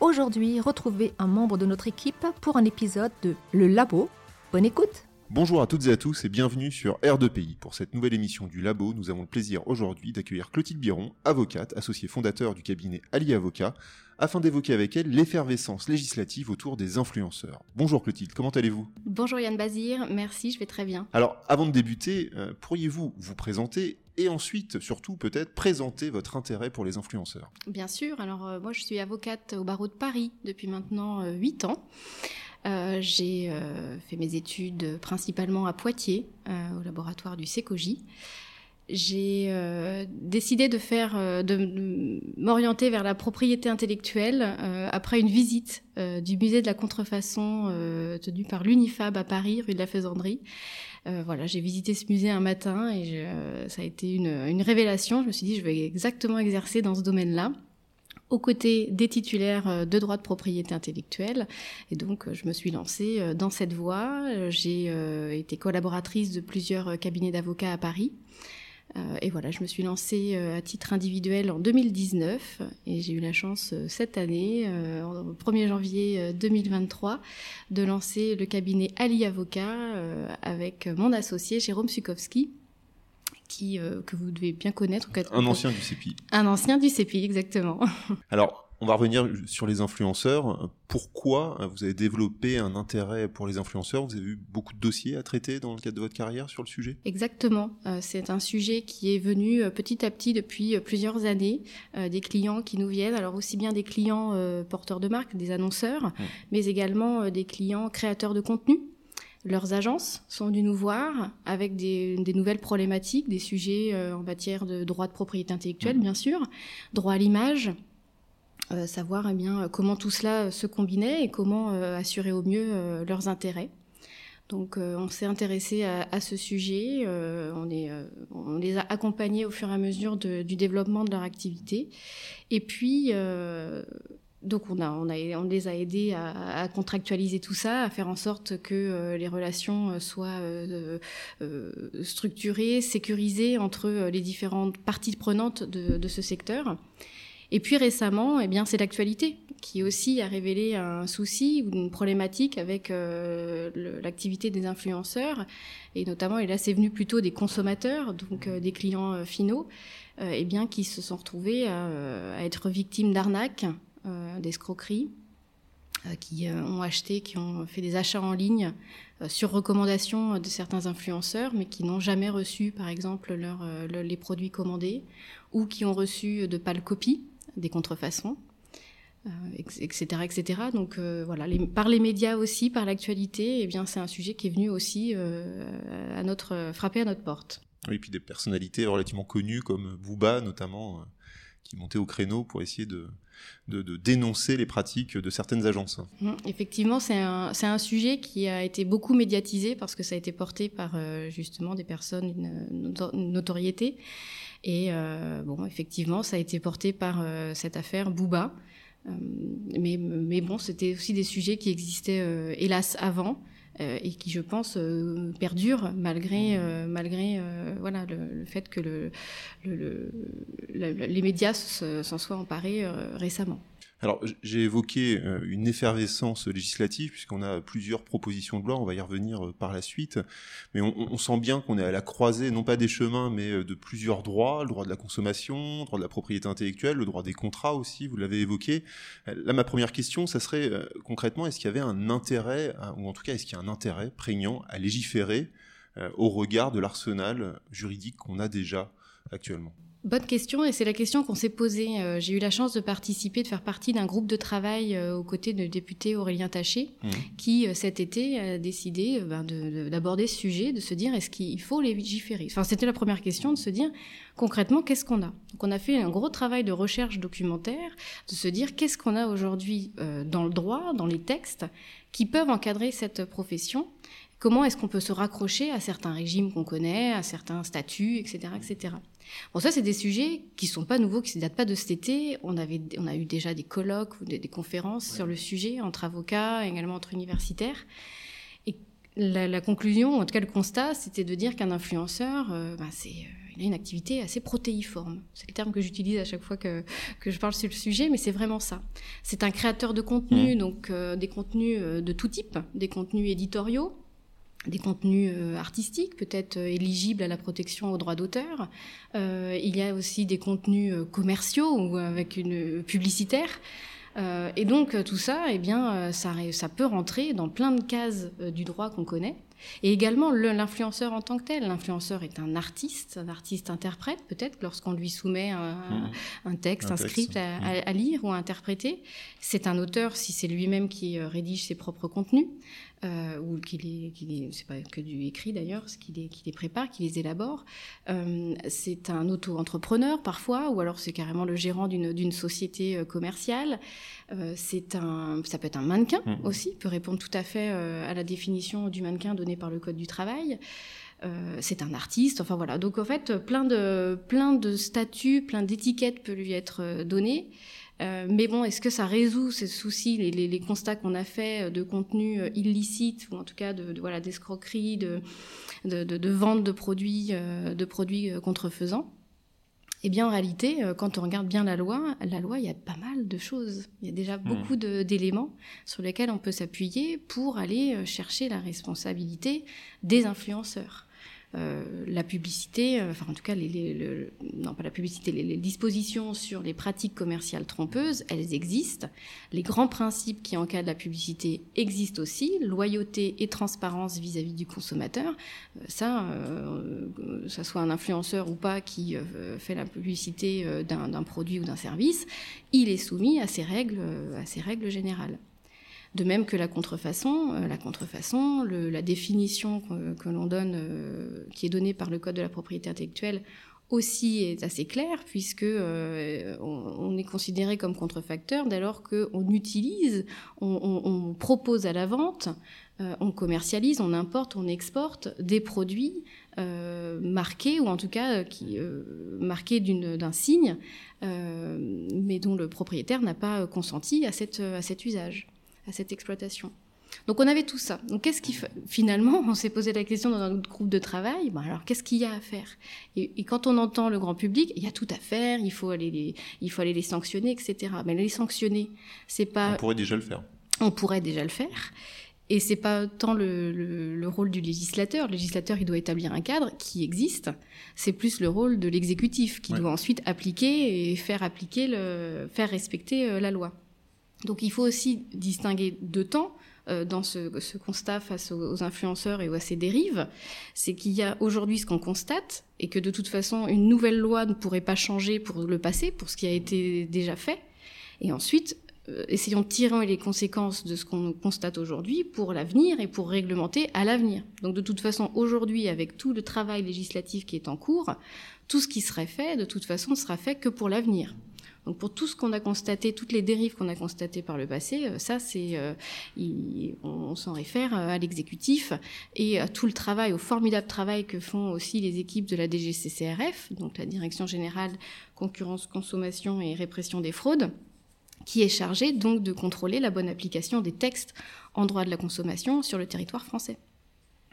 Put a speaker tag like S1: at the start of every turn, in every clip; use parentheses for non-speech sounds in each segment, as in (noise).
S1: Aujourd'hui, retrouvez un membre de notre équipe pour un épisode de Le Labo. Bonne écoute
S2: Bonjour à toutes et à tous et bienvenue sur R2PI. Pour cette nouvelle émission du Labo, nous avons le plaisir aujourd'hui d'accueillir Clotilde Biron, avocate, associée fondateur du cabinet Ali Avocat, afin d'évoquer avec elle l'effervescence législative autour des influenceurs. Bonjour Clotilde, comment allez-vous?
S3: Bonjour Yann Bazir, merci, je vais très bien.
S2: Alors, avant de débuter, euh, pourriez-vous vous présenter et ensuite, surtout peut-être, présenter votre intérêt pour les influenceurs?
S3: Bien sûr, alors euh, moi je suis avocate au barreau de Paris depuis maintenant 8 ans. Euh, j'ai euh, fait mes études principalement à Poitiers, euh, au laboratoire du SECOGI. J'ai décidé de faire, de m'orienter vers la propriété intellectuelle après une visite du musée de la contrefaçon tenu par l'Unifab à Paris, rue de la Faisanderie. voilà, j'ai visité ce musée un matin et ça a été une, une révélation. Je me suis dit, je vais exactement exercer dans ce domaine-là aux côtés des titulaires de droits de propriété intellectuelle. Et donc, je me suis lancée dans cette voie. J'ai été collaboratrice de plusieurs cabinets d'avocats à Paris. Euh, et voilà, je me suis lancée euh, à titre individuel en 2019 et j'ai eu la chance euh, cette année, au 1er janvier 2023, de lancer le cabinet Ali Avocat avec mon associé Jérôme Sukowski, qui, que vous devez bien connaître.
S2: Un ancien du CEPI.
S3: Un ancien du CEPI, exactement. (laughs)
S2: Alors, on va revenir sur les influenceurs. Pourquoi vous avez développé un intérêt pour les influenceurs? Vous avez eu beaucoup de dossiers à traiter dans le cadre de votre carrière sur le sujet?
S3: Exactement. c'est un sujet qui est venu petit à petit depuis plusieurs années. des clients qui nous viennent, alors aussi bien des clients porteurs de marque, des annonceurs, mais également des clients créateurs de contenu. Leurs agences sont venues nous voir avec des, des nouvelles problématiques, des sujets en matière de droit de propriété intellectuelle, bien sûr, droit à l'image, euh, savoir eh bien, comment tout cela se combinait et comment euh, assurer au mieux euh, leurs intérêts. Donc on s'est intéressé à, à, ce sujet, on, est, on les a accompagnés au fur et à mesure de, du développement de leur activité. Et puis, donc on, a, on, a, on les a aidés à, à, contractualiser tout ça, à faire en sorte que les relations soient structurées, sécurisées entre les différentes parties prenantes de, de ce secteur. Et puis récemment, eh bien, c'est l'actualité qui aussi a révélé un souci ou une problématique avec euh, l'activité des influenceurs, et notamment, et là c'est venu plutôt des consommateurs, donc euh, des clients euh, finaux, eh bien, qui se sont retrouvés à être victimes d'arnaques, d'escroqueries, qui ont acheté, qui ont fait des achats en ligne sur recommandation de certains influenceurs, mais qui n'ont jamais reçu, par exemple, leur, les produits commandés, ou qui ont reçu de pâles copies des contrefaçons, euh, etc., etc. Donc euh, voilà, par les médias aussi, par l'actualité, eh bien c'est un sujet qui est venu aussi euh, à notre frapper à notre porte.
S2: Oui, et puis des personnalités relativement connues comme Booba notamment, qui montaient au créneau pour essayer de, de, dénoncer les pratiques de certaines agences.
S3: Mmh, effectivement, c'est un, un, sujet qui a été beaucoup médiatisé parce que ça a été porté par justement des personnes une, notoriété. Et euh, bon, effectivement, ça a été porté par euh, cette affaire Booba. Euh, mais, mais bon, c'était aussi des sujets qui existaient, hélas, avant. Et qui, je pense, perdurent malgré, malgré voilà, le, le, fait que le, le, les médias s'en soient emparés récemment.
S2: Alors, j'ai évoqué une effervescence législative, puisqu'on a plusieurs propositions de loi, on va y revenir par la suite, mais on, on sent bien qu'on est à la croisée, non pas des chemins, mais de plusieurs droits, le droit de la consommation, le droit de la propriété intellectuelle, le droit des contrats aussi, vous l'avez évoqué. Là, ma première question, ça serait concrètement, est-ce qu'il y avait un intérêt, ou en tout cas, est-ce qu'il y a un intérêt prégnant à légiférer au regard de l'arsenal juridique qu'on a déjà actuellement?
S3: Bonne question, et c'est la question qu'on s'est posée. Euh, j'ai eu la chance de participer, de faire partie d'un groupe de travail euh, aux côtés de député Aurélien Taché,
S2: Mmh.
S3: qui euh, cet été a décidé ben, de- de- d'aborder ce sujet, de se dire est-ce qu'il faut légiférer? Enfin, c'était la première question, de se dire concrètement qu'est-ce qu'on a? Donc, on a fait un gros travail de recherche documentaire, de se dire qu'est-ce qu'on a aujourd'hui dans le droit, dans les textes, qui peuvent encadrer cette profession? Comment est-ce qu'on peut se raccrocher à certains régimes qu'on connaît, à certains statuts, etc., etc. Bon, ça, c'est des sujets qui sont pas nouveaux, qui ne datent pas de cet été. On, avait, on a eu déjà des colloques ou des, des conférences sur le sujet entre avocats, également entre universitaires. Et la, la conclusion, en tout cas le constat, c'était de dire qu'un influenceur, euh, ben, c'est, euh, il a une activité assez protéiforme. C'est le terme que j'utilise à chaque fois que, que je parle sur le sujet, mais c'est vraiment ça. C'est un créateur de contenu, donc euh, des contenus de tout type, des contenus éditoriaux, des contenus euh, artistiques, peut-être euh, éligibles à la protection aux droits d'auteur. Euh, il y a aussi des contenus euh, commerciaux ou avec une publicitaire. Euh, et donc tout ça, eh bien, ça, peut rentrer dans plein de cases du droit qu'on connaît. Et également le- l'influenceur en tant que tel. L'influenceur est un artiste, un artiste interprète peut-être lorsqu'on lui soumet un,
S2: Mhm.
S3: un texte,
S2: Un
S3: un,
S2: texte.
S3: script à, à- à lire ou à interpréter. C'est un auteur si c'est lui-même qui rédige ses propres contenus euh, ou qu'il les, qu'il les- c'est pas que du écrit d'ailleurs, c'est qu'il les, qu'il les prépare, qu'il les élabore. Euh, c'est un auto-entrepreneur parfois, ou alors c'est carrément le gérant d'une d'une société euh, commerciale. Euh, c'est un, ça peut être un mannequin
S2: Mhm.
S3: aussi, peut répondre tout à fait à la définition du mannequin donnée par le code du travail. Euh, c'est un artiste, enfin voilà. Donc en fait, plein de, plein de statuts, plein d'étiquettes peuvent lui être données. Euh, mais bon, est-ce que ça résout ces soucis, les, les- les constats qu'on a faits de contenu euh, illicite ou en tout cas de, de- voilà d'escroquerie, de, de, vente de produits, euh, de produits euh, contrefaisants? Eh bien, en réalité, euh, quand on regarde bien la loi, la loi, il y a pas mal de choses. Il y a déjà beaucoup de- d'éléments sur lesquels on peut s'appuyer pour aller euh, chercher la responsabilité des influenceurs. Euh, la publicité, euh, enfin en tout cas, les, les- le- non pas la publicité, les, dispositions sur les pratiques commerciales trompeuses, elles existent. Les grands principes qui encadrent la publicité existent aussi, loyauté et transparence vis-à-vis du consommateur. Euh, ça, que ça soit un influenceur ou pas qui fait la publicité d'un produit ou d'un service, il est soumis à ces règles, à ces règles générales. De même que la contrefaçon, euh, la contrefaçon, la définition que, l'on donne, euh, qui est donnée par le Code de la propriété intellectuelle, aussi est assez claire, puisque euh, on, est considéré comme contrefacteur dès lors qu'on utilise, on, on- on propose à la vente, on commercialise, on importe, on exporte des produits marqués, ou en tout cas qui, marqués d'un signe, mais dont le propriétaire n'a pas consenti à, cette, à cet usage à cette exploitation. Donc on avait tout ça. Donc qu'est-ce qui finalement on s'est posé la question dans un autre groupe de travail. Ben alors qu'est-ce qu'il y a à faire? Et, et quand on entend le grand public, il y a tout à faire. Il faut aller les, il faut aller les sanctionner, etc. Mais les sanctionner, c'est
S2: On
S3: pas,
S2: pourrait déjà le faire.
S3: on pourrait déjà le faire. Et c'est pas tant le, le- le rôle du législateur. Le législateur, il doit établir un cadre qui existe. C'est plus le rôle de l'exécutif qui
S2: Ouais.
S3: doit ensuite appliquer et faire appliquer le, faire respecter euh, la loi. Donc il faut aussi distinguer deux temps euh, dans ce, constat face aux, aux influenceurs et à ces dérives. C'est qu'il y a aujourd'hui ce qu'on constate et que de toute façon une nouvelle loi ne pourrait pas changer pour le passé, pour ce qui a été déjà fait. Et ensuite, euh, essayons de tirer les conséquences de ce qu'on constate aujourd'hui pour l'avenir et pour réglementer à l'avenir. Donc de toute façon, aujourd'hui, avec tout le travail législatif qui est en cours, tout ce qui serait fait, de toute façon, ne sera fait que pour l'avenir. Donc pour tout ce qu'on a constaté, toutes les dérives qu'on a constatées par le passé, euh, ça c'est, euh, on s'en réfère euh, à l'exécutif et à tout le travail, au formidable travail que font aussi les équipes de la DGCCRF, donc la Direction générale concurrence, consommation et répression des fraudes, qui est chargée donc de contrôler la bonne application des textes en droit de la consommation sur le territoire français.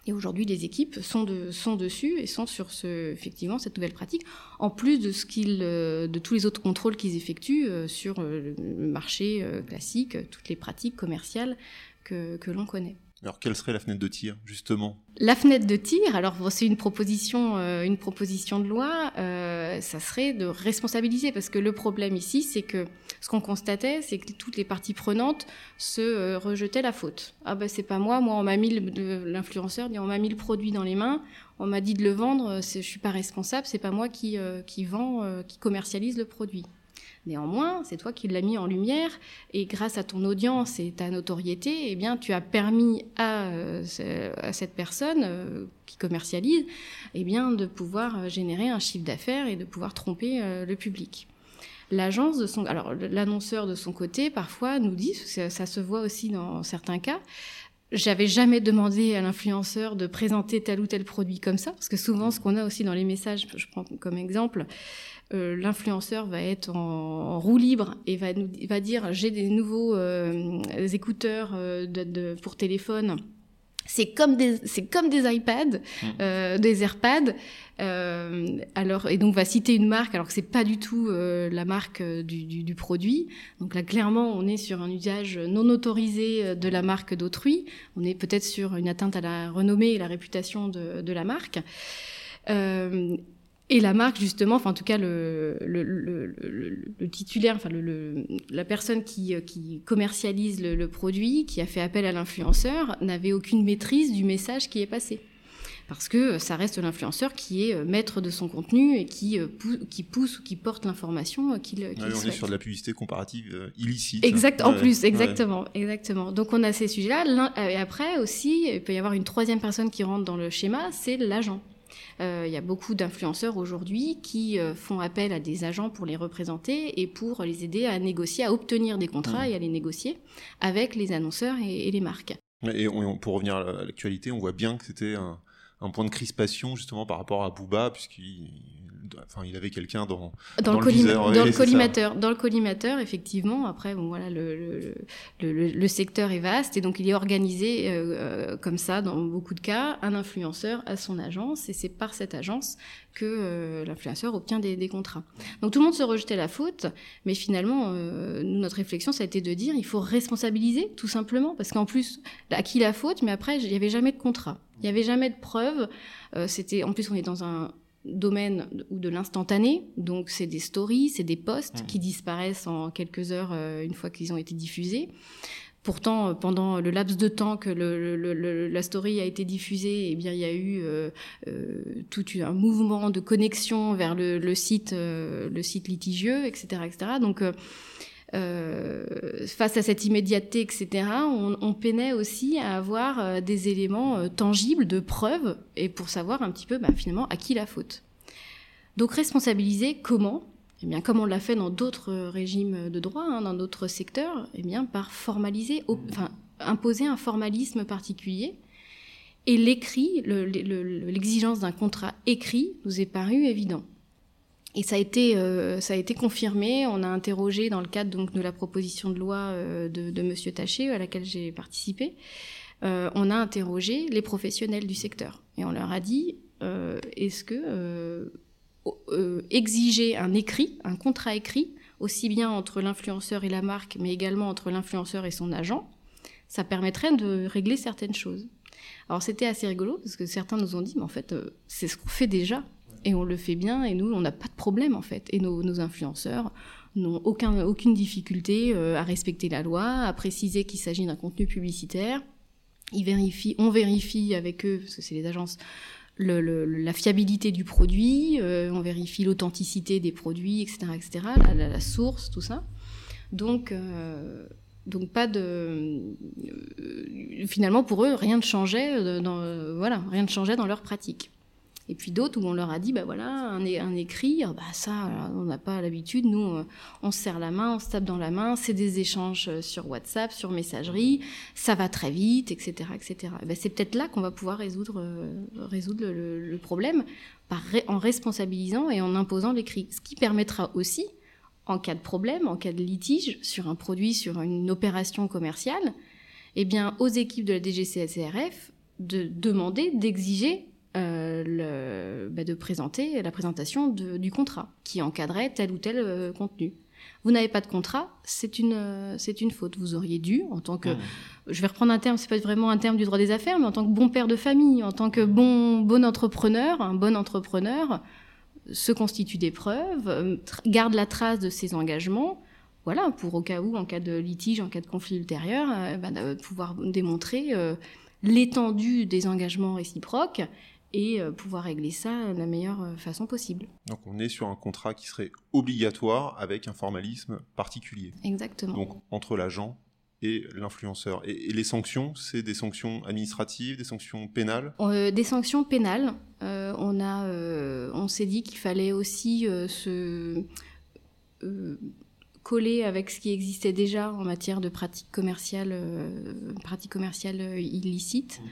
S3: Et aujourd'hui, les équipes sont, de, sont dessus et sont sur ce, effectivement cette nouvelle pratique, en plus de, ce euh, de tous les autres contrôles qu'ils effectuent euh, sur euh, le marché classique, toutes les pratiques commerciales que l'on connaît.
S2: Alors, quelle serait la fenêtre de tir, justement?
S3: La fenêtre de tir, alors c'est une proposition, euh, une proposition de loi, euh, ça serait de responsabiliser, parce que le problème ici, c'est que ce qu'on constatait, c'est que toutes les parties prenantes se euh, rejetaient la faute. Ah ben c'est pas moi, moi on m'a mis l'influenceur on m'a mis le produit dans les mains, on m'a dit de le vendre, je suis pas responsable, c'est pas moi qui qui vend, qui commercialise le produit. Néanmoins, c'est toi qui l'as mis en lumière et grâce à ton audience et ta notoriété, eh bien, tu as permis à, euh, cette personne euh, qui commercialise, eh bien, de pouvoir euh, générer un chiffre d'affaires et de pouvoir tromper le public. L'annonceur de son côté, parfois nous dit, ça, ça se voit aussi dans certains cas, j'avais jamais demandé à l'influenceur de présenter tel ou tel produit comme ça, parce que souvent, ce qu'on a aussi dans les messages, je prends comme exemple, euh, l'influenceur va être en, roue libre et va, nous, va dire j'ai des nouveaux euh, écouteurs euh, de, pour téléphone. C'est comme des c'est comme des iPads, mmh. des AirPads. alors et donc va citer une marque alors que c'est pas du tout la marque du, du, du, produit. Donc là clairement on est sur un usage non autorisé de la marque d'autrui. On est peut-être sur une atteinte à la renommée et la réputation de, de la marque. Euh, et la marque, justement, enfin en tout cas le, le, le, le titulaire, enfin la personne qui, qui commercialise le, produit, qui a fait appel à l'influenceur, n'avait aucune maîtrise du message qui est passé. Parce que ça reste l'influenceur qui est euh, maître de son contenu et qui, euh, qui pousse ou qui porte l'information euh, qu'il qu
S2: On est sur de la publicité comparative illicite.
S3: Exact, en plus, exactement, exactement. Donc on a ces sujets-là. Et après aussi, il peut y avoir une troisième personne qui rentre dans le schéma, c'est l'agent. Euh, il y a beaucoup d'influenceurs aujourd'hui qui euh, font appel à des agents pour les représenter et pour les aider à négocier, à obtenir des contrats mmh. et à les négocier avec les annonceurs et, les marques.
S2: Et pour revenir à l'actualité, on voit bien que c'était un, un, point de crispation justement par rapport à Booba, puisqu'il enfin, il avait quelqu'un dans,
S3: dans, le, dans le collimateur. Dans le collimateur, effectivement. Après, bon, voilà, le, secteur est vaste et donc il est organisé euh, euh, comme ça dans beaucoup de cas. Un influenceur à son agence et c'est par cette agence que euh, l'influenceur obtient des, des, contrats. Donc tout le monde se rejetait la faute, mais finalement, notre réflexion, ça a été de dire il faut responsabiliser tout simplement parce qu'en plus, à qui la faute Mais après, il n'y avait jamais de contrat. Il n'y avait jamais de preuve. c'était en plus on est dans un, domaine ou de l'instantané. Donc, c'est des stories, c'est des posts mmh. qui disparaissent en quelques heures euh, une fois qu'ils ont été diffusés. Pourtant, euh, pendant le laps de temps que le, la story a été diffusée, eh bien, il y a eu euh, tout un mouvement de connexion vers le, site, le site litigieux, etc., etc. Donc, face à cette immédiateté, etc., on, on peinait aussi à avoir euh, des éléments euh, tangibles de preuves et pour savoir un petit peu bah, finalement à qui la faute. Donc responsabiliser comment? Eh bien, comme on l'a fait dans d'autres régimes de droit, hein, dans d'autres secteurs, eh bien, par formaliser, enfin, imposer un formalisme particulier. Et l'écrit, l'exigence d'un contrat écrit nous est paru évident. Et ça a été euh, ça a été confirmé. On a interrogé dans le cadre donc de la proposition de loi euh, de, de Monsieur Taché à laquelle j'ai participé. Euh, on a interrogé les professionnels du secteur et on leur a dit est-ce que exiger un écrit, un contrat écrit, aussi bien entre l'influenceur et la marque, mais également entre l'influenceur et son agent, ça permettrait de régler certaines choses? Alors c'était assez rigolo parce que certains nous ont dit mais en fait c'est ce qu'on fait déjà et on le fait bien et nous on n'a pas de problème en fait et nos, influenceurs n'ont aucun, aucune difficulté euh, à respecter la loi, à préciser qu'il s'agit d'un contenu publicitaire. On vérifie avec eux, parce que c'est les agences, la fiabilité du produit, euh, on vérifie l'authenticité des produits, etc., etc., la, source, tout ça. Donc, euh, donc pas de, finalement pour eux rien ne changeait dans, voilà, rien ne changeait dans leur pratique. Et puis d'autres où on leur a dit, bah voilà, un, un écrit, bah ça, on n'a pas l'habitude. Nous, euh, on se serre la main, on se tape dans la main. C'est des échanges euh, sur WhatsApp, sur messagerie. Ça va très vite, etc., etc. Ben, c'est peut-être là qu'on va pouvoir résoudre, euh, le, problème en responsabilisant et en imposant l'écrit. Ce qui permettra aussi, en cas de problème, en cas de litige sur un produit, sur une opération commerciale, eh bien, aux équipes de la DGCSRF de demander, d'exiger euh, le, bah, de présenter la présentation de, du contrat qui encadrait tel ou tel euh, contenu. Vous n'avez pas de contrat, c'est une, euh, c'est une faute. Vous auriez dû, en tant que, je vais reprendre un terme, c'est pas vraiment un terme du droit des affaires, mais en tant que bon père de famille, en tant que bon, bon entrepreneur, un bon entrepreneur, se constitue des preuves, euh, garde la trace de ses engagements, voilà, pour au cas où, en cas de litige, en cas de conflit ultérieur, euh, bah, pouvoir démontrer l'étendue des engagements réciproques et euh, pouvoir régler ça de la meilleure euh, façon possible.
S2: Donc on est sur un contrat qui serait obligatoire avec un formalisme particulier.
S3: Exactement.
S2: Donc entre l'agent et l'influenceur. Et, les sanctions, c'est des sanctions administratives, des sanctions pénales?
S3: Euh, Des sanctions pénales. on a, on s'est dit qu'il fallait aussi se coller avec ce qui existait déjà en matière de pratiques commerciales, pratiques commerciales illicites. Mmh.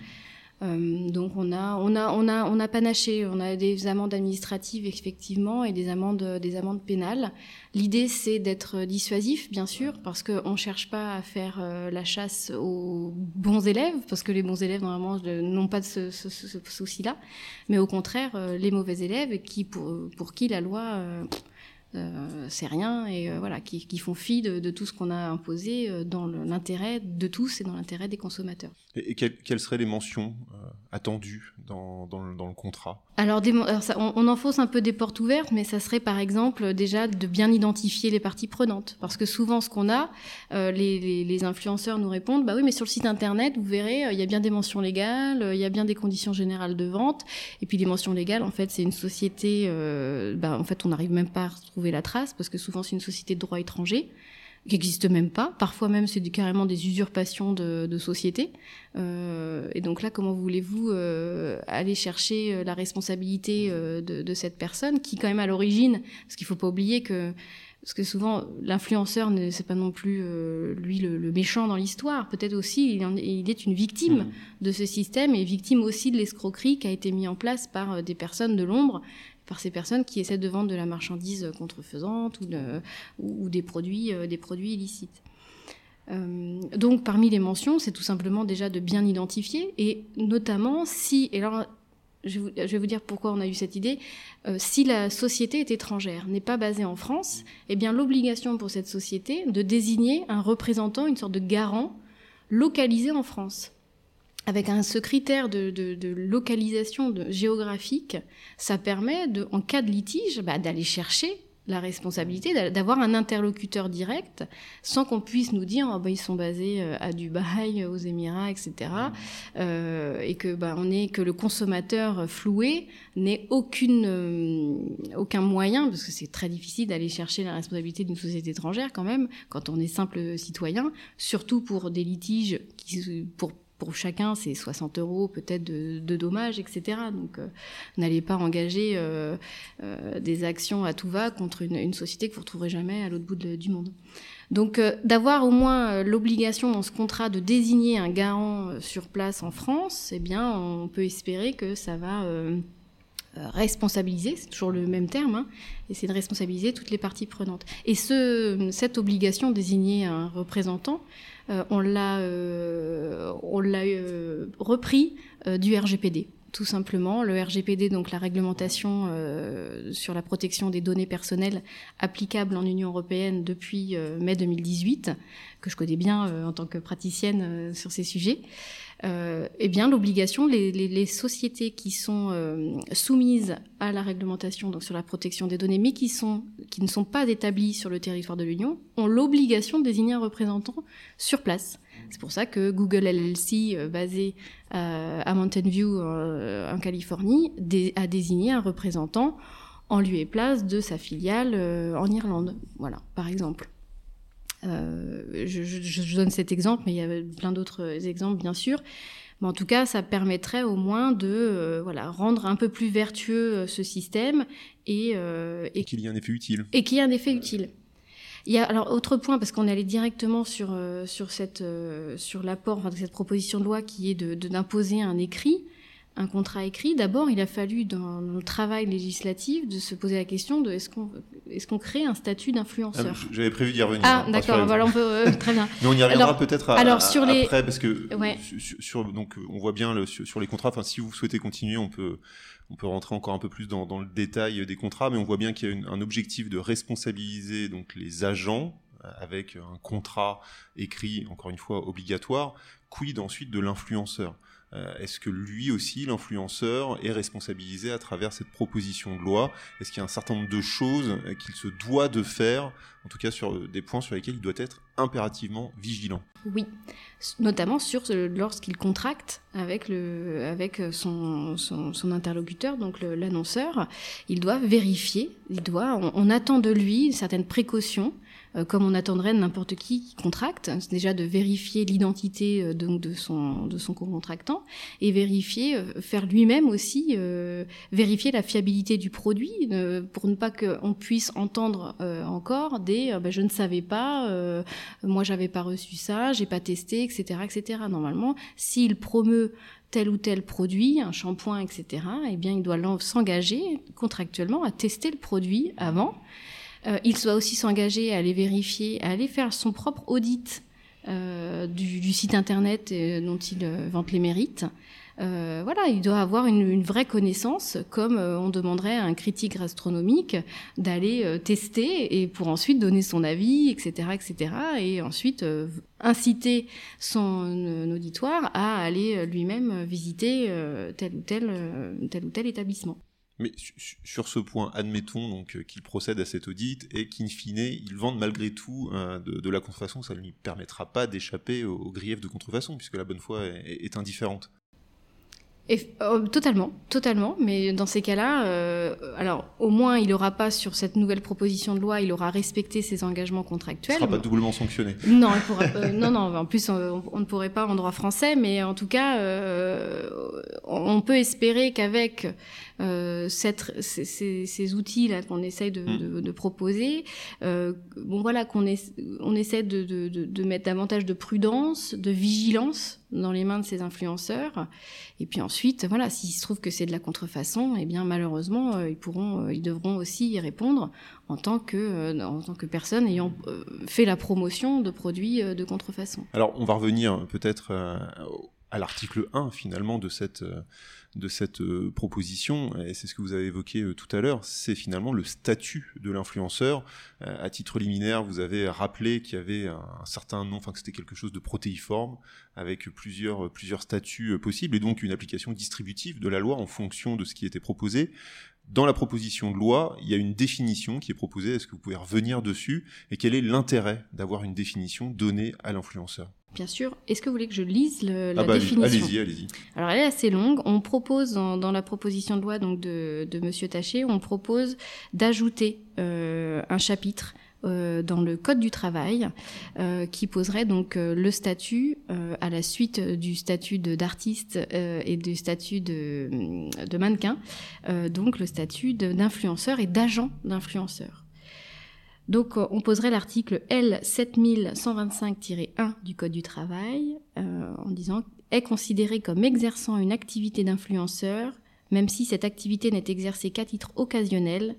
S3: Euh, donc on a, on a, on a, on a panaché. On a des amendes administratives effectivement et des amendes, des amendes pénales. L'idée c'est d'être dissuasif, bien sûr, parce qu'on ne cherche pas à faire euh, la chasse aux bons élèves, parce que les bons élèves normalement n'ont pas de ce, ce, ce, souci-là, mais au contraire euh, les mauvais élèves qui pour, pour qui la loi euh, c'est rien et euh, voilà qui, font fi de, tout ce qu'on a imposé euh, dans l'intérêt de tous et dans l'intérêt des consommateurs.
S2: Et, quelles, seraient les mentions attendues dans, le, contrat?
S3: Alors, on, enfonce un peu des portes ouvertes, mais ça serait par exemple déjà de bien identifier les parties prenantes, parce que souvent ce qu'on a, les, influenceurs nous répondent bah oui, mais sur le site internet vous verrez il y a bien des mentions légales, il y a bien des conditions générales de vente, et puis les mentions légales en fait c'est une société, bah, en fait on n'arrive même pas à retrouver la trace, parce que souvent c'est une société de droit étranger qui n'existe même pas. Parfois même, c'est carrément des usurpations de, de sociétés. Euh, et donc là, comment voulez-vous euh, aller chercher euh, la responsabilité de, cette personne qui, quand même, à l'origine, parce qu'il faut pas oublier que parce que souvent l'influenceur ne c'est pas non plus lui le, méchant dans l'histoire. Peut-être aussi il, il, est une victime mmh. de ce système et victime aussi de l'escroquerie qui a été mis en place par des personnes de l'ombre par ces personnes qui essaient de vendre de la marchandise contrefaisante ou, des, produits, euh, des produits illicites. Euh, donc parmi les mentions, c'est tout simplement déjà de bien identifier et notamment si, et alors je, vais vous dire pourquoi on a eu cette idée, euh, si la société est étrangère, n'est pas basée en France, eh bien l'obligation pour cette société de désigner un représentant, une sorte de garant localisé en France avec un, ce critère de, localisation géographique, ça permet, de, en cas de litige, bah, d'aller chercher la responsabilité, d'avoir un interlocuteur direct, sans qu'on puisse nous dire oh, bah, ils sont basés euh, à Dubaï, aux Émirats, etc. Euh, et que bah, on est que le consommateur floué n'ait aucune euh, aucun moyen, parce que c'est très difficile d'aller chercher la responsabilité d'une société étrangère quand même, quand on est simple citoyen, surtout pour des litiges qui pour pour chacun, c'est 60 euros peut-être de, dommages, etc. Donc, euh, n'allez pas engager euh, euh, des actions à tout va contre une, société que vous ne retrouverez jamais à l'autre bout du monde. Donc, d'avoir au moins l'obligation dans ce contrat de désigner un garant sur place en France, eh bien, on peut espérer que ça va responsabiliser, c'est toujours le même terme, hein, c'est de responsabiliser toutes les parties prenantes. Et ce, cette obligation de désigner un représentant, euh, on l'a euh, on l'a euh, repris du RGPD tout simplement. Le RGPD, donc la réglementation sur la protection des données personnelles applicable en Union européenne depuis mai 2018, que je connais bien en tant que praticienne sur ces sujets. Euh, eh bien l'obligation, les, sociétés qui sont euh, soumises à la réglementation sur la protection des données, mais qui, qui ne sont pas établies sur le territoire de l'Union, ont l'obligation de désigner un représentant sur place. C'est pour ça que Google LLC, euh, basé à Mountain View en Californie, a désigné un représentant en lieu et place de sa filiale en Irlande. Voilà, par exemple. Euh, je, donne cet exemple, mais il y a plein d'autres exemples, bien sûr. Mais en tout cas, ça permettrait au moins de euh, voilà, rendre un peu plus vertueux euh, ce système et,
S2: et qu'il y ait un effet utile.
S3: Et qu'il y ait un effet utile. Il y a alors autre point parce qu'on est allé directement sur sur cette sur l'apport de cette proposition de loi qui est de d'imposer un écrit. Un contrat écrit, d'abord, il a fallu, dans le travail législatif, de se poser la question de est-ce qu'on est qu'on crée un statut d'influenceur?
S2: ah, J'avais prévu d'y revenir.
S3: Ah, hein, d'accord, voilà, on peut, euh, très bien. (laughs)
S2: Mais on y reviendra peut-être après, parce que
S3: ouais.
S2: sur, donc, on voit bien le, sur, les contrats, enfin, si vous souhaitez continuer, on peut, on peut rentrer encore un peu plus dans, dans le détail des contrats, mais on voit bien qu'il y a une, un objectif de responsabiliser donc, les agents euh, avec un contrat écrit, encore une fois, obligatoire, quid ensuite de l'influenceur? Euh, est-ce que lui aussi, l'influenceur, est responsabilisé à travers cette proposition de loi? Est-ce qu'il y a un certain nombre de choses euh, qu'il se doit de faire, en tout cas sur euh, des points sur lesquels il doit être impérativement vigilant?
S3: Oui, notamment lorsqu'il contracte avec, le, avec son, interlocuteur, donc l'annonceur, il doit vérifier, doit, on attend de lui certaines précautions comme on attendrait de n'importe qui qui contracte, c'est déjà de vérifier l'identité euh, donc de son de son co-contractant et vérifier, euh, faire lui-même aussi vérifier la fiabilité du produit pour ne pas qu'on puisse entendre encore des bah, je ne savais pas, moi j'avais pas reçu ça, j'ai pas testé, etc., etc. Normalement, s'il promeut tel ou tel produit, un shampoing, etc., eh bien, il doit s'engager contractuellement à tester le produit avant euh, il doit aussi s'engager à aller vérifier, à aller faire son propre audit euh, du, site internet euh, dont il vante les mérites. voilà, il doit avoir une, vraie connaissance, comme on demanderait à un critique gastronomique d'aller tester et pour ensuite donner son avis, etc., etc., et ensuite inciter son auditoire à aller lui-même visiter tel ou tel établissement.
S2: Mais sur ce point, admettons donc euh, qu'il procède à cet audit et qu'in fine, il vende malgré tout euh, de, la contrefaçon, ça ne lui permettra pas d'échapper au, grief de contrefaçon, puisque la bonne foi est indifférente.
S3: Oh, totalement, totalement. Mais dans ces cas-là, euh, alors au moins il n'aura pas sur cette nouvelle proposition de loi, il aura respecté ses engagements contractuels. Il
S2: ne sera pas doublement sanctionné.
S3: Non, non, non. En plus, on, ne pourrait pas en droit français, mais en tout cas, on peut espérer qu'avec cette, ces, outils-là qu'on essaye de, mm. proposer, bon voilà, qu'on on essaie de, de mettre davantage de prudence, de vigilance dans les mains de ces influenceurs. Et puis ensuite, voilà, s'il se trouve que c'est de la contrefaçon, eh bien malheureusement, euh, ils pourront, euh, ils devront aussi y répondre en tant que, euh, en tant que personne ayant fait la promotion de produits de contrefaçon.
S2: Alors, on va revenir peut-être à l'article 1 finalement de cette de cette euh, proposition, et c'est ce que vous avez évoqué euh, tout à l'heure, c'est finalement le statut de l'influenceur. Euh, à titre liminaire, vous avez rappelé qu'il y avait un, certain nom, enfin que c'était quelque chose de protéiforme, avec plusieurs, plusieurs statuts possibles, et donc une application distributive de la loi en fonction de ce qui était proposé. Dans la proposition de loi, il y a une définition qui est proposée. Est-ce que vous pouvez revenir dessus? Et quel est l'intérêt d'avoir une définition donnée à l'influenceur?
S3: Bien sûr. Est-ce que vous voulez que je lise le, la ah bah, définition?
S2: Allez-y, allez-y.
S3: Alors elle est assez longue. On propose dans, la proposition de loi donc de, de Monsieur Taché, on propose d'ajouter euh, un chapitre dans le code du travail euh, qui poserait donc euh, le statut euh, à la suite du statut d'artiste et du statut de, mannequin, donc le statut d'influenceur et d'agent d'influenceur. Donc euh, on poserait l'article L7125-1 du Code du travail euh, en disant est considéré comme exerçant une activité d'influenceur, même si cette activité n'est exercée qu'à titre occasionnel,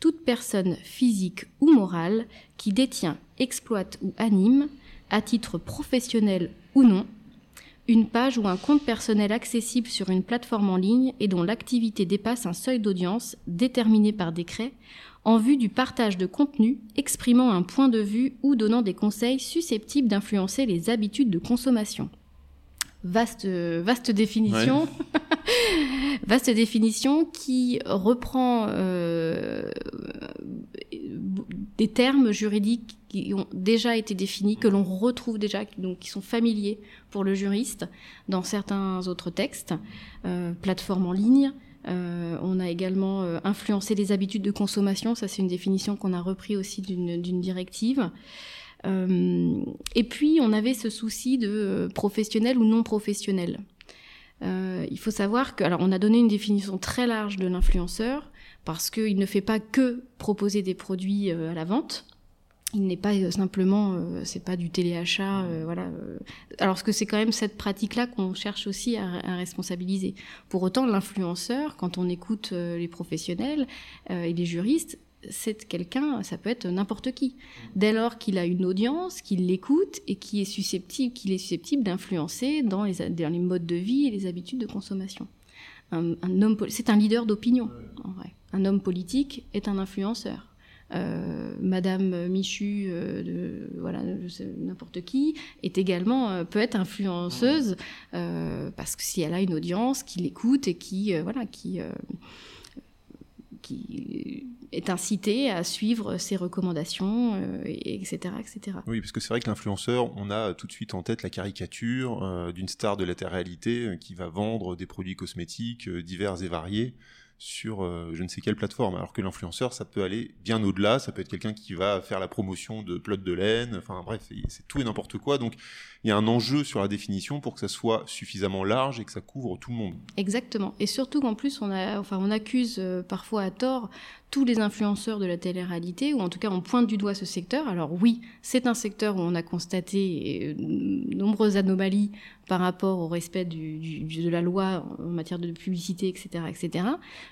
S3: toute personne physique ou morale qui détient, exploite ou anime, à titre professionnel ou non, une page ou un compte personnel accessible sur une plateforme en ligne et dont l'activité dépasse un seuil d'audience déterminé par décret en vue du partage de contenu exprimant un point de vue ou donnant des conseils susceptibles d'influencer les habitudes de consommation. Vaste, vaste définition. (laughs) vaste définition qui reprend euh, des termes juridiques qui ont déjà été définis, que l'on retrouve déjà, donc qui sont familiers pour le juriste dans certains autres textes, euh, plateforme en ligne, euh, on a également influencé les habitudes de consommation, ça c'est une définition qu'on a repris aussi d'une directive. Et puis on avait ce souci de professionnel ou non professionnel. Il faut savoir que, alors on a donné une définition très large de l'influenceur parce qu'il ne fait pas que proposer des produits à la vente, il n'est pas euh, simplement, euh, c'est pas du téléachat, euh, voilà. euh. alors que c'est quand même cette pratique-là qu'on cherche aussi à, à responsabiliser. Pour autant, l'influenceur, quand on écoute euh, les professionnels euh, et les juristes, c'est quelqu'un, ça peut être n'importe qui. Dès lors qu'il a une audience, qu'il l'écoute et qui est susceptible, qu'il est susceptible d'influencer dans les, dans les modes de vie et les habitudes de consommation. Un, un homme, c'est un leader d'opinion, en vrai. Un homme politique est un influenceur. Euh, Madame Michu, euh, de, voilà, n'importe qui, est également euh, peut être influenceuse parce que si elle a une audience qui l'écoute et qui, voilà, qui, est incitée à suivre ses recommandations, euh, et- etc., etc.
S2: Oui, parce que c'est vrai que l'influenceur, on a tout de suite en tête la caricature euh, d'une star de la télé-réalité euh, qui va vendre des produits cosmétiques euh, divers et variés sur euh, je ne sais quelle plateforme. Alors que l'influenceur, ça peut aller bien au-delà. Ça peut être quelqu'un qui va faire la promotion de plots de laine. Enfin bref, c'est tout et n'importe quoi. Donc il y a un enjeu sur la définition pour que ça soit suffisamment large et que ça couvre tout le monde.
S3: Exactement. Et surtout qu'en plus, on, a, enfin, on accuse euh, parfois à tort tous les influenceurs de la télé-réalité, ou en tout cas on pointe du doigt ce secteur. Alors oui, c'est un secteur où on a constaté euh, de nombreuses anomalies par rapport au respect de la loi en matière de publicité, etc., etc.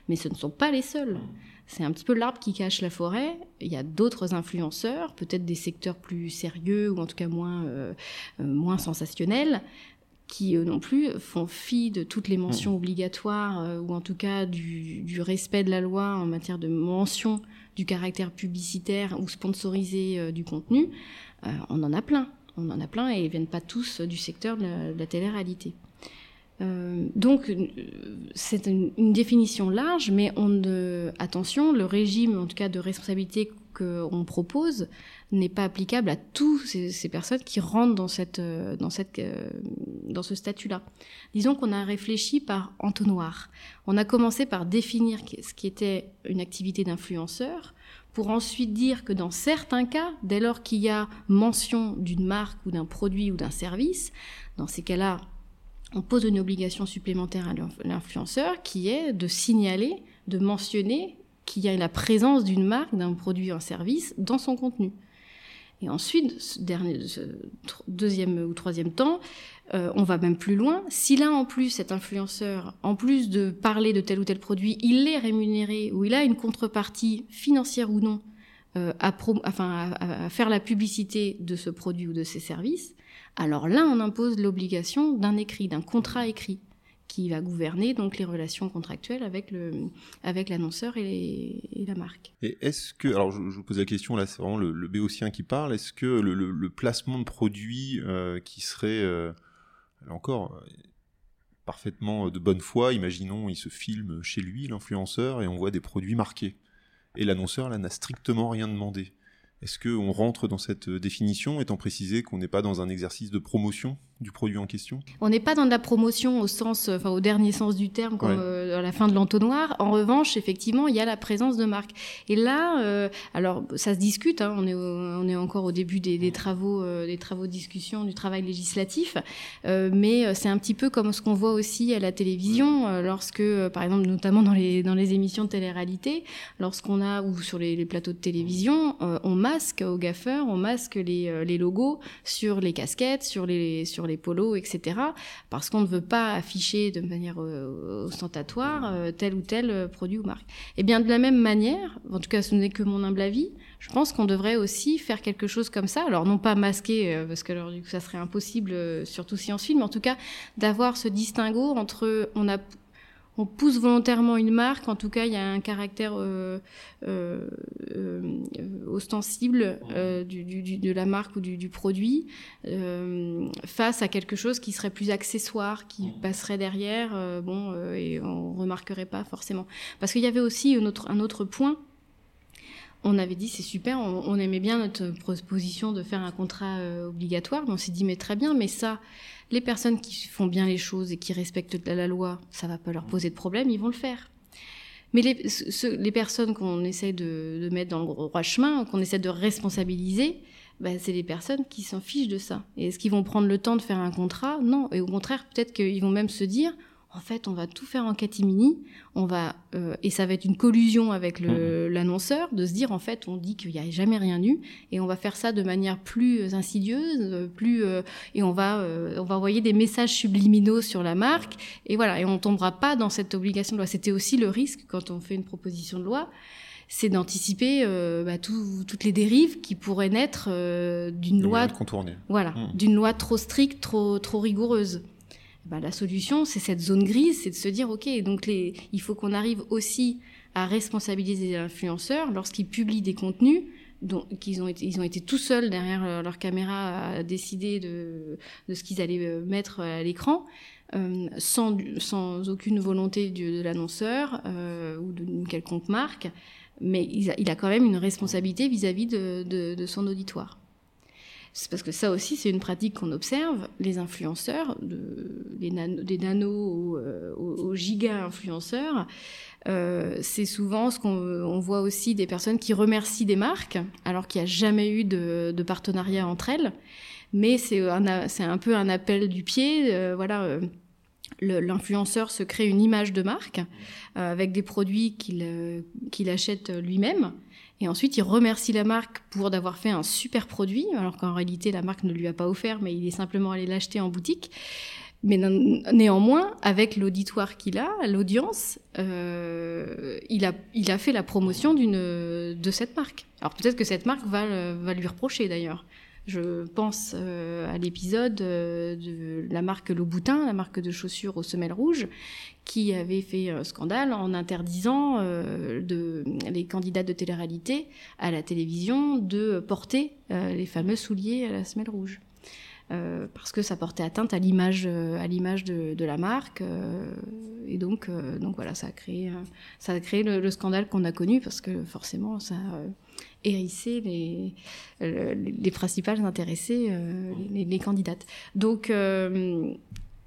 S3: Mais ce ne sont pas les seuls. C'est un petit peu l'arbre qui cache la forêt. Il y a d'autres influenceurs, peut-être des secteurs plus sérieux ou en tout cas moins, euh, euh, moins sensationnels, qui eux non plus font fi de toutes les mentions obligatoires euh, ou en tout cas du, du respect de la loi en matière de mention du caractère publicitaire ou sponsorisé euh, du contenu. Euh, on en a plein. On en a plein et ils viennent pas tous du secteur de la, télé-réalité. Donc, c'est une, une définition large, mais on attention, le régime, en tout cas de responsabilité qu'on propose, n'est pas applicable à tous ces, ces personnes qui rentrent dans cette, euh, dans cette, euh, dans ce statut-là. Disons qu'on a réfléchi par entonnoir. On a commencé par définir ce qui était une activité d'influenceur, pour ensuite dire que dans certains cas, dès lors qu'il y a mention d'une marque ou d'un produit ou d'un service, dans ces cas-là, on pose une obligation supplémentaire à l'influenceur qui est de signaler, de mentionner qu'il y a la présence d'une marque, d'un produit un service dans son contenu. Et ensuite, ce ce deuxième ou troisième temps, euh, on va même plus loin. Si là, en plus, cet influenceur, en plus de parler de tel ou tel produit, il est rémunéré ou il a une contrepartie financière ou non euh, à, à, à faire la publicité de ce produit ou de ces services, alors là, on impose l'obligation d'un écrit, d'un contrat écrit qui va gouverner donc les relations contractuelles avec le avec l'annonceur et, la marque.
S2: Et est-ce que alors je, vous pose la question là c'est vraiment le, le béotien qui parle. Est-ce que le, placement de produits euh, qui serait euh, là encore euh, parfaitement de bonne foi imaginons il se filme chez lui l'influenceur et on voit des produits marqués. Et l'annonceur là n'a strictement rien demandé. Est-ce qu'on rentre dans cette définition étant précisé qu'on n'est pas dans un exercice de promotion? Du produit en question
S3: On n'est pas dans de la promotion au sens, enfin au dernier sens du terme, comme ouais. euh, à la fin de l'entonnoir. En revanche, effectivement, il y a la présence de marque. Et là, euh, alors ça se discute. Hein, on est au, on est encore au début des, des travaux, euh, des travaux de discussion, du travail législatif. euh, mais c'est un petit peu comme ce qu'on voit aussi à la télévision, euh, lorsque, par exemple, notamment dans les dans les émissions de télé-réalité, lorsqu'on a ou sur les, les plateaux de télévision, euh, on masque aux gaffeurs, on masque les, euh, les logos sur les casquettes, sur les sur les polos, etc. Parce qu'on ne veut pas afficher de manière euh, ostentatoire euh, tel ou tel euh, produit ou marque. Et bien de la même manière, en tout cas ce n'est que mon humble avis, je pense qu'on devrait aussi faire quelque chose comme ça. Alors non pas masquer, parce que alors du coup ça serait impossible, surtout si on se filme, mais en tout cas d'avoir ce distinguo entre on a on pousse volontairement une marque, en tout cas il y a un caractère euh, euh, euh, ostensible du, du, de la marque ou du, du produit face à quelque chose qui serait plus accessoire, qui passerait derrière, bon, et on remarquerait pas forcément. Parce qu'il y avait aussi un autre, un autre point. On avait dit c'est super, on, on, aimait bien notre proposition de faire un contrat euh, obligatoire, mais on s'est dit mais très bien, mais ça, les personnes qui font bien les choses et qui respectent la, loi, ça va pas leur poser de problème, ils vont le faire. Mais les, personnes qu'on essaie de, mettre dans le droit chemin, qu'on essaie de responsabiliser, bah, c'est les personnes qui s'en fichent de ça. Et est-ce qu'ils vont prendre le temps de faire un contrat? Non. Et au contraire, peut-être qu'ils vont même se dire en fait, on va tout faire en catimini, on va euh, et ça va être une collusion avec le- l'annonceur de se dire en fait, on dit qu'il n'y a jamais rien eu et on va faire ça de manière plus insidieuse, euh, plus euh, et on va euh, on va envoyer des messages subliminaux sur la marque et voilà et on tombera pas dans cette obligation de loi. C'était aussi le risque quand on fait une proposition de loi, c'est d'anticiper euh, bah, tout- toutes les dérives qui pourraient naître euh, d'une loi
S2: contourner.
S3: voilà,
S2: Mm.
S3: d'une loi trop stricte, trop, trop rigoureuse. Bah, la solution, c'est cette zone grise, c'est de se dire, OK, donc les, il faut qu'on arrive aussi à responsabiliser les influenceurs lorsqu'ils publient des contenus qu'ils ont été, ils ont été tout seuls derrière euh, leur caméra à décider de, de ce qu'ils allaient euh, mettre à l'écran, euh, sans, sans aucune volonté de l'annonceur euh, ou d'une quelconque marque, mais il a, quand même une responsabilité vis-à-vis de, de- de son auditoire. C'est parce que ça aussi, c'est une pratique qu'on observe. Les influenceurs, de, nano- des nanos aux, euh, aux- giga-influenceurs, euh, c'est souvent ce qu'on on voit aussi des personnes qui remercient des marques, alors qu'il n'y a jamais eu de, partenariat entre elles. Mais c'est un, peu un appel du pied. euh, voilà. euh, L'influenceur se crée une image de marque euh, avec des produits euh, qu'il achète lui-même. Et ensuite, il remercie la marque pour d'avoir fait un super produit, alors qu'en réalité, la marque ne lui a pas offert, mais il est simplement allé l'acheter en boutique. Mais néanmoins, avec l'auditoire qu'il a, l'audience, euh, il, a, il a fait la promotion de cette marque. Alors peut-être que cette marque va, va lui reprocher d'ailleurs. Je pense euh, à l'épisode euh, de la marque Louboutin, la marque de chaussures aux semelles rouges, qui avait fait un scandale en interdisant euh, les candidats de télé-réalité à la télévision de porter les fameux souliers à la semelle rouge. Parce que ça portait atteinte à l'image à l'image de, la marque et donc donc voilà ça a créé ça a créé le, le scandale qu'on a connu parce que forcément ça hérissé les euh, les, les principales intéressées euh, les, candidates donc euh,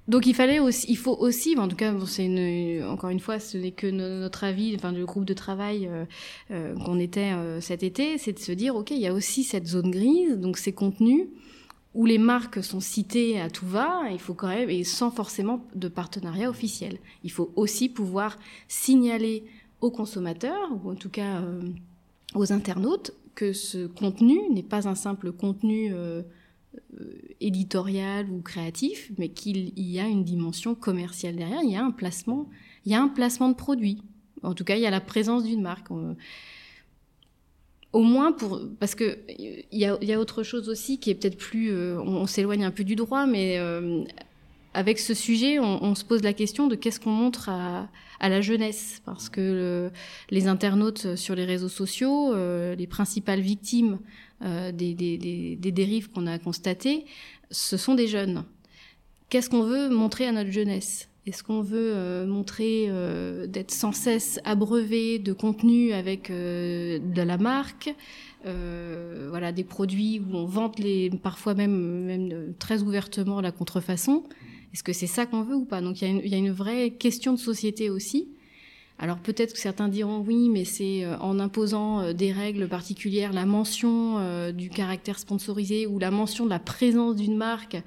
S3: donc il fallait aussi, il faut aussi, en tout cas, une, encore une fois, ce n'est que no- notre avis, enfin du groupe de travail qu'on était cet été, c'est de se dire, ok, il y a aussi cette zone grise, donc ces contenus où les marques sont citées à tout va, il faut quand même, et sans forcément de partenariat officiel. Il faut aussi pouvoir signaler aux consommateurs, ou en tout cas aux internautes, que ce contenu n'est pas un simple contenu euh, euh, éditorial ou créatif, mais qu'il y a une dimension commerciale derrière, il y a un placement, il y a un placement de produit. En tout cas, il y a la présence d'une marque. Au moins pour parce que il y a, autre chose aussi qui est peut-être plus euh, on, s'éloigne un peu du droit mais avec ce sujet on, se pose la question de qu'est-ce qu'on montre à, la jeunesse parce que le- les internautes sur les réseaux sociaux euh, les principales victimes euh, des, dérives qu'on a constatées ce sont des jeunes. Qu'est-ce qu'on veut montrer à notre jeunesse? Est-ce qu'on veut euh, montrer d'être sans cesse abreuvé de contenu avec de la marque, voilà des produits où on vante les parfois même très ouvertement la contrefaçon? Est-ce que c'est ça qu'on veut ou pas? Donc il y, a une- il y a une vraie question de société aussi. Alors peut-être que certains diront oui, mais c'est euh, en imposant euh, des règles particulières, la mention euh, du caractère sponsorisé ou la mention de la présence d'une marque,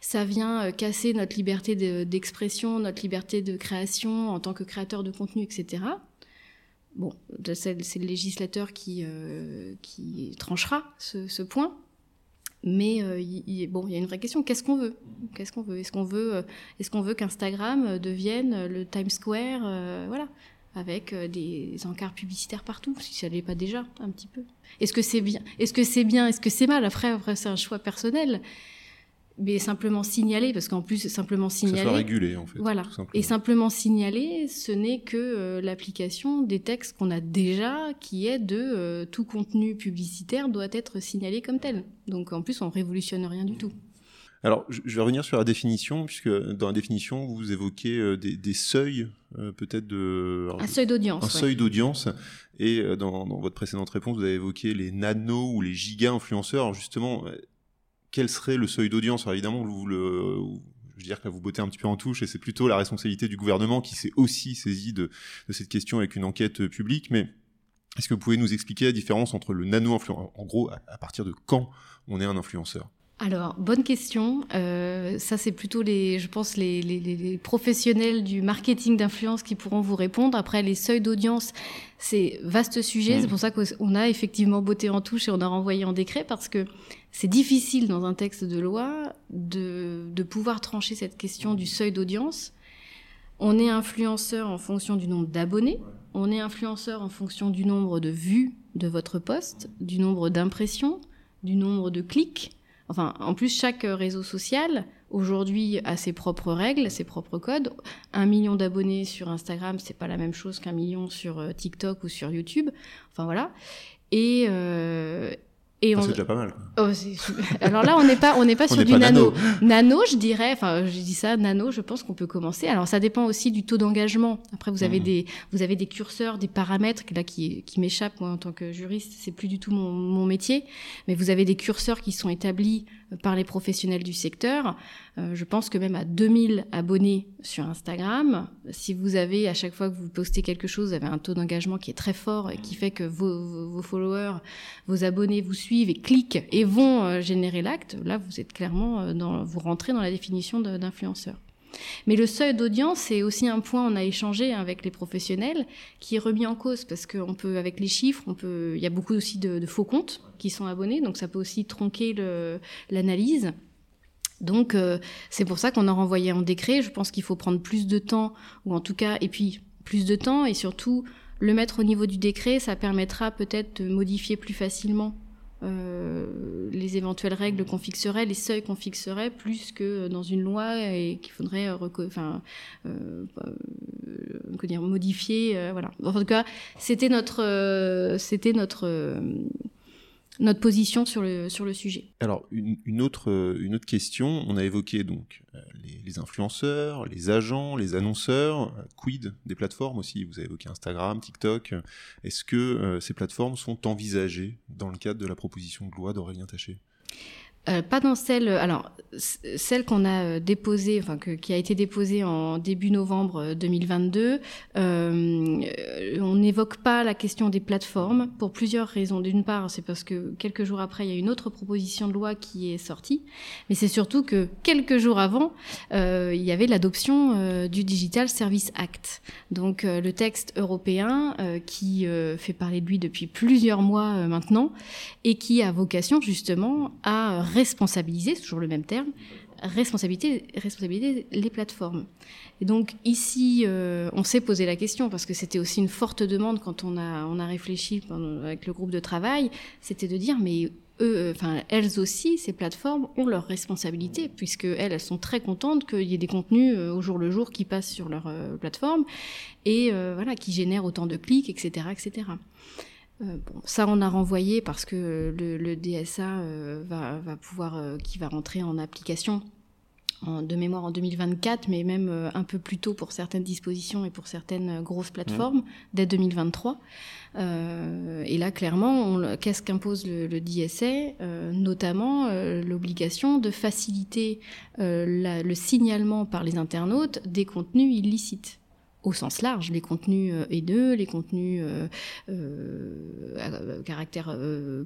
S3: ça vient casser notre liberté de- d'expression, notre liberté de création en tant que créateur de contenu, etc. Bon, c'est le législateur qui, qui tranchera ce, ce point. Mais euh, il, y a une vraie question. Qu'est-ce qu'on veut? Qu'est-ce qu'on veut? Est-ce qu'on veut, euh, est-ce qu'Instagram euh, devienne le Times Square, voilà, avec des encarts publicitaires partout, si ça l'est pas déjà un petit peu? Est-ce que c'est bien Est-ce que c'est bien Est-ce que c'est mal? Après c'est un choix personnel. Mais simplement signaler, parce qu'en plus, simplement
S2: Que ça
S3: signaler.
S2: soit régulé, en fait.
S3: Voilà. Et simplement signaler, ce n'est que euh, l'application des textes qu'on a déjà, qui est de euh, tout contenu publicitaire doit être signalé comme tel. Donc en plus, on révolutionne rien du tout.
S2: Alors, je vais revenir sur la définition, puisque dans la définition, vous évoquez euh, des, des seuils, euh, peut-être de... alors,
S3: Un seuil d'audience.
S2: un
S3: ouais.
S2: seuil d'audience. Et dans, dans votre précédente réponse, vous avez évoqué les nano ou les giga influenceurs. Alors justement, quel serait le seuil d'audience? Alors évidemment, vous le, je veux dire que là, vous bottez un petit peu en touche, et c'est plutôt la responsabilité du gouvernement qui s'est aussi saisi de, de cette question avec une enquête euh, publique. Mais est-ce que vous pouvez nous expliquer la différence entre le nano influenceur En gros, à, à partir de quand on est un influenceur?
S3: Alors, bonne question. Euh, ça, c'est plutôt les, je pense, les, les, les professionnels du marketing d'influence qui pourront vous répondre. Après, les seuils d'audience, c'est vaste sujet.
S2: Mmh.
S3: C'est pour ça qu'on a effectivement botté en touche et on a renvoyé en décret parce que c'est difficile dans un texte de loi de, de pouvoir trancher cette question du seuil d'audience. On est influenceur en fonction du nombre d'abonnés. On est influenceur en fonction du nombre de vues de votre poste, du nombre d'impressions, du nombre de clics. Enfin, en plus, chaque réseau social, aujourd'hui, a ses propres règles, ses propres codes. Un million d'abonnés sur Instagram, c'est pas la même chose qu'un million sur euh, TikTok ou sur YouTube. Enfin, voilà. Et, euh, et on...
S2: C'est déjà pas mal.
S3: Oh, Alors là, on n'est pas, on n'est pas sur du
S2: pas
S3: nano.
S2: nano.
S3: Je dirais, enfin, je dis ça, nano, je pense qu'on peut commencer. Alors, ça dépend aussi du taux d'engagement. Après, vous avez
S2: Mhm.
S3: des, vous avez des curseurs, des paramètres là qui, qui m'échappent moi en tant que juriste. C'est plus du tout mon, mon métier, mais vous avez des curseurs qui sont établis euh, par les professionnels du secteur. Euh, je pense que même à 2000 abonnés sur Instagram, si vous avez à chaque fois que vous postez quelque chose, vous avez un taux d'engagement qui est très fort et qui fait que vos, followers, vos abonnés vous suivent et cliquent et vont euh, générer l'acte, là vous êtes clairement euh, dans, vous rentrez dans la définition d'influenceur. Mais le seuil d'audience, c'est aussi un point, on a échangé avec les professionnels, qui est remis en cause parce qu'on peut, avec les chiffres, on peut, il y a beaucoup aussi de, faux comptes qui sont abonnés, donc ça peut aussi tronquer l'analyse. Donc euh, c'est pour ça qu'on a renvoyé en décret. Je pense qu'il faut prendre plus de temps, ou en tout cas, et puis plus de temps, et surtout le mettre au niveau du décret, ça permettra peut-être de modifier plus facilement euh, les éventuelles règles qu'on fixerait, les seuils qu'on fixerait, plus que dans une loi et qu'il faudrait euh, modifier. voilà. En tout cas, c'était notre, c'était notre, notre position sur le, sur le sujet.
S2: Alors, une, autre, une autre question. On a évoqué donc euh, les, les influenceurs, les agents, les annonceurs. Euh, Quid des plateformes aussi? Vous avez évoqué Instagram, TikTok. Est-ce que euh, ces plateformes sont envisagées dans le cadre de la proposition de loi d'Aurélien Taché?
S3: Euh, pas dans celle, alors c- celle qu'on a euh, déposée, enfin que, qui a été déposée en début novembre euh, 2022. euh, euh, on n'évoque pas la question des plateformes pour plusieurs raisons. D'une part, c'est parce que quelques jours après, il y a une autre proposition de loi qui est sortie, mais c'est surtout que quelques jours avant, euh, il y avait l'adoption euh, du Digital Service Act, donc euh, le texte européen euh, qui euh, fait parler de lui depuis plusieurs mois euh, maintenant et qui a vocation justement à responsabiliser, c'est toujours le même terme, responsabiliser, responsabiliser les plateformes. Et donc ici, euh, on s'est posé la question parce que c'était aussi une forte demande quand on a on a réfléchi avec le groupe de travail, c'était de dire mais eux, euh, enfin elles aussi, ces plateformes ont leurs responsabilités puisque elles, elles sont très contentes qu'il y ait des contenus euh, au jour le jour qui passent sur leur plateforme et voilà qui génèrent autant de clics, etc., etc. Euh, bon, ça, on a renvoyé parce que le, le DSA euh, va, va pouvoir, euh, qui va rentrer en application en, de mémoire en 2024, mais même un peu plus tôt pour certaines dispositions et pour certaines grosses plateformes, dès 2023. Euh, et là, clairement, qu'est-ce qu'impose le, le DSA Notamment l'obligation de faciliter la- le signalement par les internautes des contenus illicites au sens large, les contenus euh, haineux, les contenus euh, euh, à caractère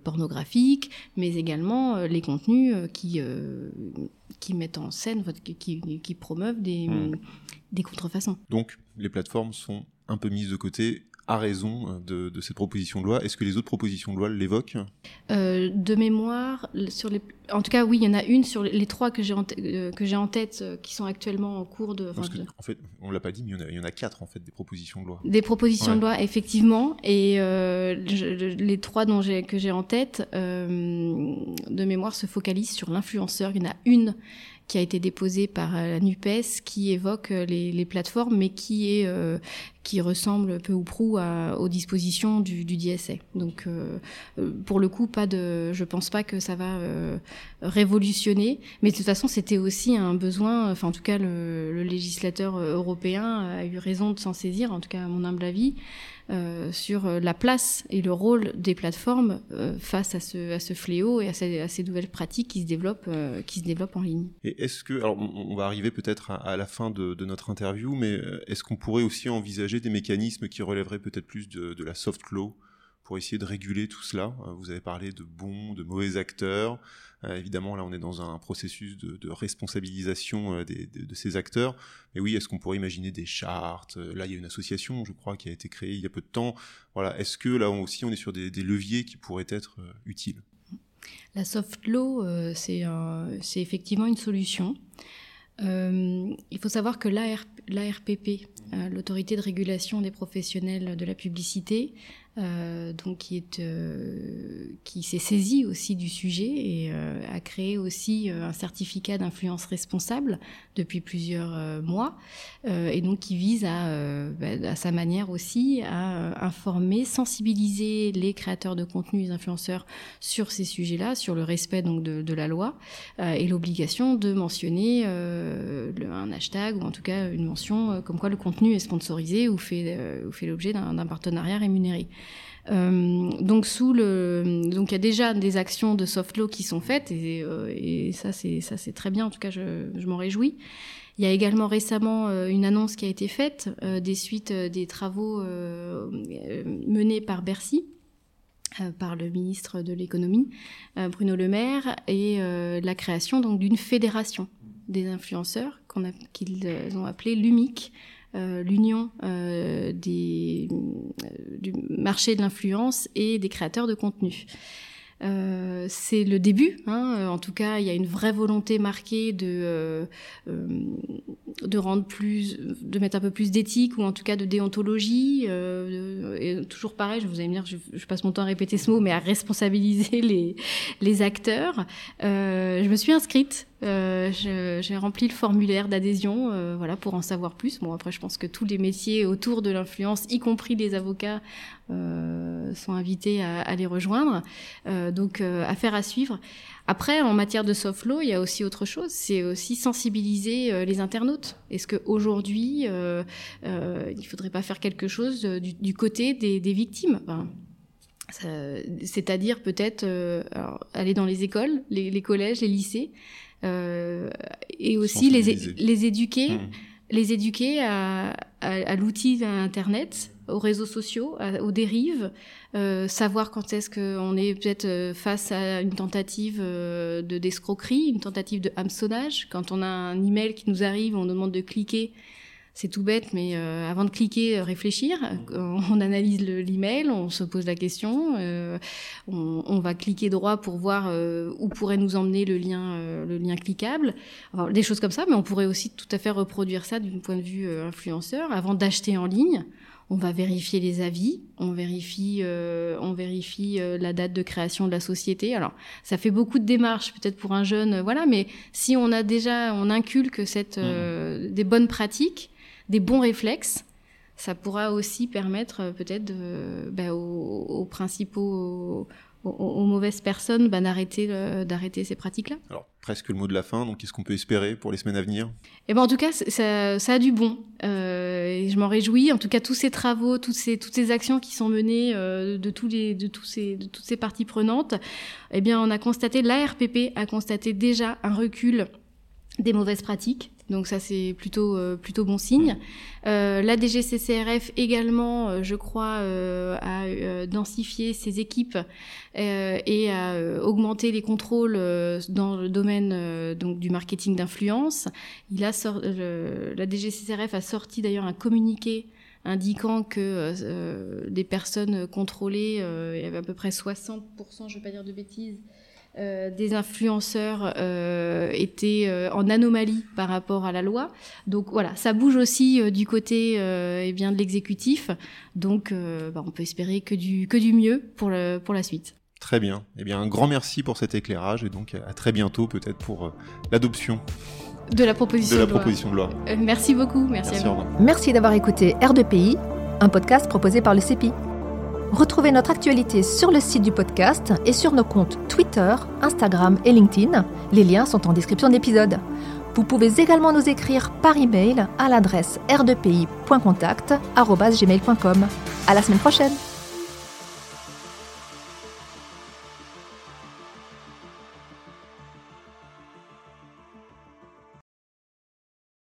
S3: pornographique, mais également les contenus qui, qui mettent en scène, qui, promeuvent des,
S2: Mm.
S3: des contrefaçons.
S2: Donc, les plateformes sont un peu mises de côté à raison euh, de, de cette proposition de loi. Est-ce que les autres propositions de loi l'évoquent?
S3: Euh, de mémoire, l- sur les, en tout cas, oui, il y en a une sur les, trois que j'ai en, t- euh, que j'ai en tête euh, qui sont actuellement en cours de. enfin,
S2: Parce que,
S3: de-
S2: en fait, on l'a pas dit, mais il y en a, il y en a quatre en fait des propositions de loi.
S3: Des propositions
S2: Ouais.
S3: de loi, effectivement, et euh, je- les trois dont j'ai que j'ai en tête de mémoire se focalisent sur l'influenceur. Il y en a une qui a été déposée par euh, la Nupes qui évoque euh, les, plateformes, mais qui est euh, qui ressemble peu ou prou aux dispositions du, du DSA. Donc, pour le coup, pas de, je pense pas que ça va révolutionner, mais de toute façon, c'était aussi un besoin. Enfin, en tout cas, le, le législateur européen a eu raison de s'en saisir, en tout cas à mon humble avis, euh, sur la place et le rôle des plateformes euh, face à ce, fléau et à ces, nouvelles pratiques qui se développent, euh, qui se développent en ligne.
S2: Et est-ce que, alors on va arriver peut-être à, la fin de, notre interview, mais est-ce qu'on pourrait aussi envisager des mécanismes qui relèveraient peut-être plus de la soft law pour essayer de réguler tout cela? Vous avez parlé de bons, de mauvais acteurs. Évidemment, là, on est dans un processus de, responsabilisation de, ces acteurs. Mais oui, est-ce qu'on pourrait imaginer des chartes Là, il y a une association, je crois, qui a été créée il y a peu de temps. Voilà, est-ce que là aussi, on est sur des, leviers qui pourraient être utiles?
S3: La soft law, euh, c'est effectivement une solution. Euh, il faut savoir que l'ARPP, euh, l'autorité de régulation des professionnels de la publicité, euh, donc qui est euh, qui s'est saisi aussi du sujet et euh, a créé aussi un certificat d'influence responsable depuis plusieurs mois et donc qui vise à, bah, à sa manière aussi à informer, sensibiliser les créateurs de contenu, les influenceurs sur ces sujets-là, sur le respect donc de, de la loi et l'obligation de mentionner le, un hashtag ou en tout cas une mention comme quoi le contenu est sponsorisé ou fait, ou fait l'objet d'un partenariat rémunéré. Euh, donc il y a déjà des actions de soft law qui sont faites et, euh, ça c'est très bien. En tout cas, je, m'en réjouis. Il y a également récemment euh, une annonce qui a été faite des suites des travaux menés par Bercy. par le ministre de l'économie Bruno Le Maire et la création donc d'une fédération des influenceurs qu'ils ont appelé l'UMIC l'union euh, des, euh, du marché de l'influence et des créateurs de contenu. Euh, c'est le début. Hein. En tout cas, il y a une vraie volonté marquée de euh, de rendre plus, de mettre un peu plus d'éthique ou en tout cas de déontologie. Euh, et toujours pareil, je vous allez me dire, je, je, passe mon temps à répéter ce mot, mais à responsabiliser (laughs) les les acteurs. je me suis inscrite euh, j'ai rempli le formulaire d'adhésion, euh, voilà, pour en savoir plus. Bon, après, je pense que tous les métiers autour de l'influence, y compris les avocats, euh, sont invités à, les rejoindre. Euh, donc, euh, affaire à suivre. Après, en matière de soft law, il y a aussi autre chose. C'est aussi sensibiliser les internautes. Est-ce qu'aujourd'hui, euh, il faudrait pas faire quelque chose du, côté des, victimes? Enfin, c'est-à-dire peut-être aller dans les écoles, les, collèges, les lycées, euh, et aussi les, les éduquer, mmh. les éduquer à, à, à l'outil d'Internet, aux réseaux sociaux, aux dérives, euh, savoir quand est-ce qu'on est peut-être euh, face à une tentative euh, de d'escroquerie, une tentative de hameçonnage. Quand on a un email qui nous arrive, on nous demande de cliquer c'est tout bête, mais euh, avant de cliquer, euh, réfléchir. On analyse l'email, on se pose la question, euh, on, on, va cliquer droit pour voir euh, où pourrait nous emmener le lien, euh, le lien cliquable. Des choses comme ça, mais on pourrait aussi tout à fait reproduire ça du point de vue influenceur. Avant d'acheter en ligne, on va vérifier les avis, on vérifie, on vérifie la date de création de la société. Alors, ça fait beaucoup de démarches, peut-être pour un jeune, voilà, mais si on a déjà, on inculque cette, mmh. des bonnes pratiques des bons réflexes, ça pourra aussi permettre euh, peut-être bah, aux, aux, principaux, aux, aux, mauvaises personnes bah, d'arrêter d'arrêter ces pratiques-là.
S2: Alors presque le mot de la fin, donc qu'est-ce qu'on peut espérer pour les semaines à venir?
S3: Eh ben en tout cas, ça, ça a du bon. Euh, et je m'en réjouis. En tout cas, tous ces travaux, toutes ces toutes ces actions qui sont menées euh, de tous les de tous ces de toutes ces parties prenantes, eh bien on a constaté, l'ARPP a constaté déjà un recul des mauvaises pratiques donc ça c'est plutôt euh, bon signe. Euh, la DGCCRF également, euh, je crois, a densifié ses équipes et a augmenté les contrôles dans le domaine du marketing d'influence. Il a la DGCCRF a sorti d'ailleurs un communiqué indiquant que des personnes contrôlées, il y avait à peu près 60%, je ne vais pas dire de bêtises, euh, des influenceurs euh, étaient euh, en anomalie par rapport à la loi. Donc voilà, ça bouge aussi euh, du côté eh bien de l'exécutif. Donc bah, on peut espérer que du que du mieux pour le pour la suite.
S2: Très bien. Eh bien un grand merci pour cet éclairage et donc à très bientôt peut-être pour l'adoption
S3: de la proposition
S2: de, la
S3: de
S2: proposition
S3: loi.
S2: de loi.
S3: merci beaucoup, merci,
S2: merci
S3: à vous.
S1: Merci d'avoir écouté R2PI, un podcast proposé par le CEPI. Retrouvez notre actualité sur le site du podcast et sur nos comptes Twitter, Instagram et LinkedIn. Les liens sont en description de l'épisode. Vous pouvez également nous écrire par email à l'adresse r2pi.contact@gmail.com. À la semaine prochaine.